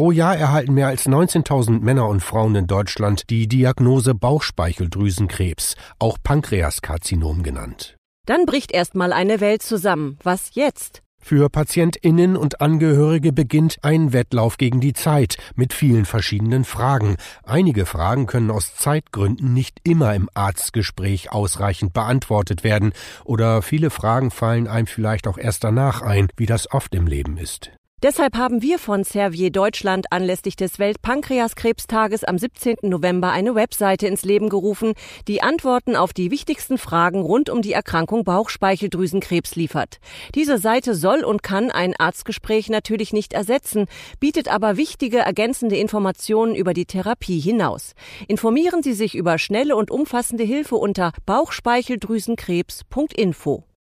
Pro Jahr erhalten mehr als 19.000 Männer und Frauen in Deutschland die Diagnose Bauchspeicheldrüsenkrebs, auch Pankreaskarzinom genannt. Dann bricht erstmal eine Welt zusammen. Was jetzt? Für Patientinnen und Angehörige beginnt ein Wettlauf gegen die Zeit mit vielen verschiedenen Fragen. Einige Fragen können aus Zeitgründen nicht immer im Arztgespräch ausreichend beantwortet werden, oder viele Fragen fallen einem vielleicht auch erst danach ein, wie das oft im Leben ist. Deshalb haben wir von Servier Deutschland anlässlich des Weltpankreaskrebstages am 17. November eine Webseite ins Leben gerufen, die Antworten auf die wichtigsten Fragen rund um die Erkrankung Bauchspeicheldrüsenkrebs liefert. Diese Seite soll und kann ein Arztgespräch natürlich nicht ersetzen, bietet aber wichtige ergänzende Informationen über die Therapie hinaus. Informieren Sie sich über schnelle und umfassende Hilfe unter bauchspeicheldrüsenkrebs.info.